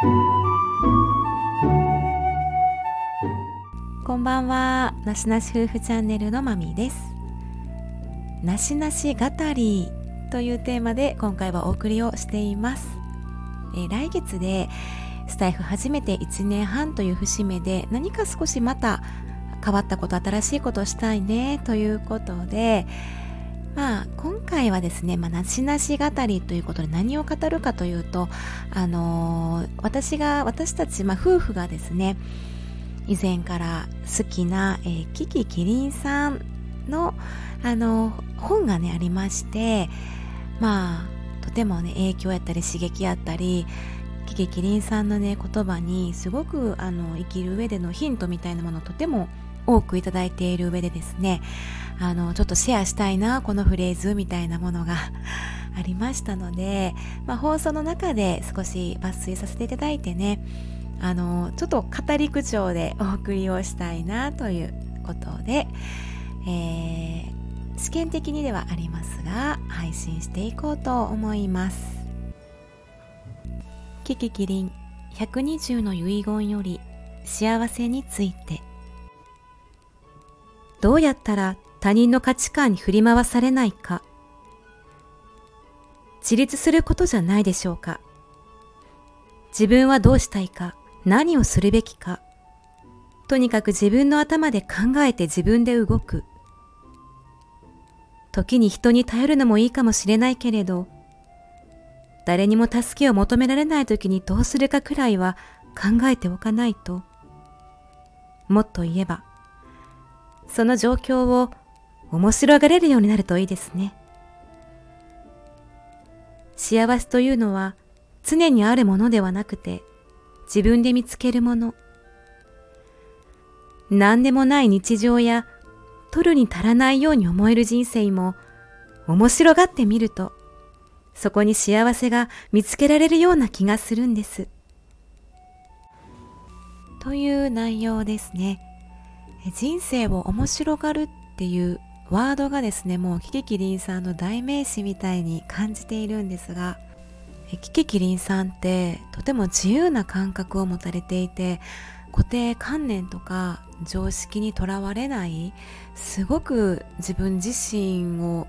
こんばんは。なしなし夫婦チャンネルのまみです。なしなし語りというテーマで今回はお送りをしています、え、来月でスタイフ初めて1年半という節目で何か少しまた変わったこと新しいことしたいねということでまあ今回はですね、まあ、なしなし語りということで何を語るかというとあのー、私が私たち、まあ、夫婦がですね以前から好きな、えー、キキキリンさんのあの本がねありましてまあとてもね影響やったり刺激やったりキキキリンさんのね言葉にすごくあの生きる上でのヒントみたいなものをとても多くいただいている上でですねあのちょっとシェアしたいなこのフレーズみたいなものが ありましたので、まあ、放送の中で少し抜粋させていただいてねあのちょっと語り口調で お送りをしたいなということで、えー、試験的にではありますが配信していこうと思います。キキキリン120の遺言より幸せについて。どうやったら他人の価値観に振り回されないか。自立することじゃないでしょうか。自分はどうしたいか何をするべきか。とにかく自分の頭で考えて自分で動く。時に人に頼るのもいいかもしれないけれど誰にも助けを求められない時にどうするかくらいは考えておかないと。もっと言えばその状況を面白がれるようになるといいですね幸せというのは常にあるものではなくて自分で見つけるもの何でもない日常や取るに足らないように思える人生も面白がってみるとそこに幸せが見つけられるような気がするんです。という内容ですね。人生を面白がるっていうワードがですね、もうキキキリンさんの代名詞みたいに感じているんですが、キキキリンさんってとても自由な感覚を持たれていて固定観念とか常識にとらわれないすごく自分自身を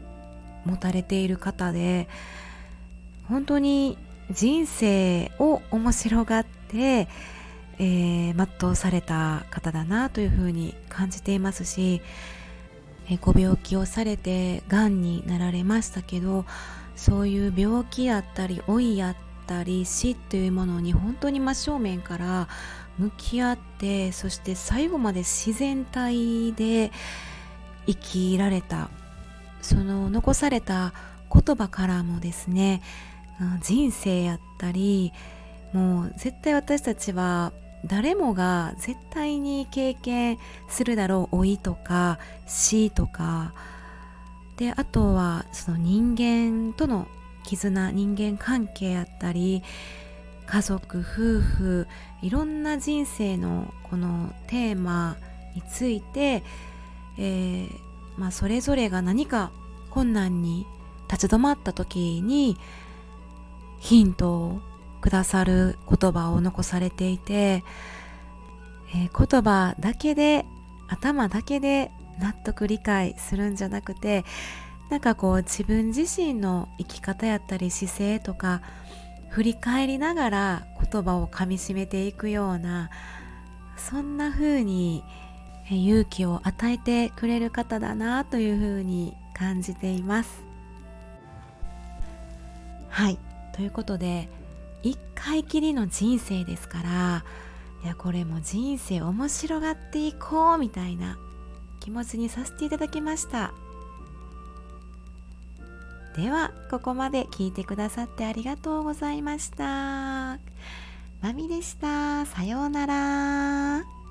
持たれている方で本当に人生を面白がって、えー、全うされた方だなというふうに感じていますし、えー、ご病気をされてがんになられましたけどそういう病気やったり老いやったり死っていうものに本当に真正面から向き合ってそして最後まで自然体で生きられたその残された言葉からもですね人生やったりもう絶対私たちは誰もが絶対に経験するだろう老いとか死とか。であとはその人間との絆人間関係やったり家族夫婦いろんな人生のこのテーマについて、えー、まあ、それぞれが何か困難に立ち止まった時にヒントをくださる言葉を残されていて、えー、言葉だけで頭だけで納得理解するんじゃなくてなんかこう自分自身の生き方やったり姿勢とか振り返りながら言葉をかみしめていくようなそんな風に勇気を与えてくれる方だなという風に感じています。はい。ということで1回きりの人生ですからいやこれも人生面白がっていこうみたいな気持ちにさせていただきました。ではここまで聞いてくださってありがとうございました。まみでした。さようなら。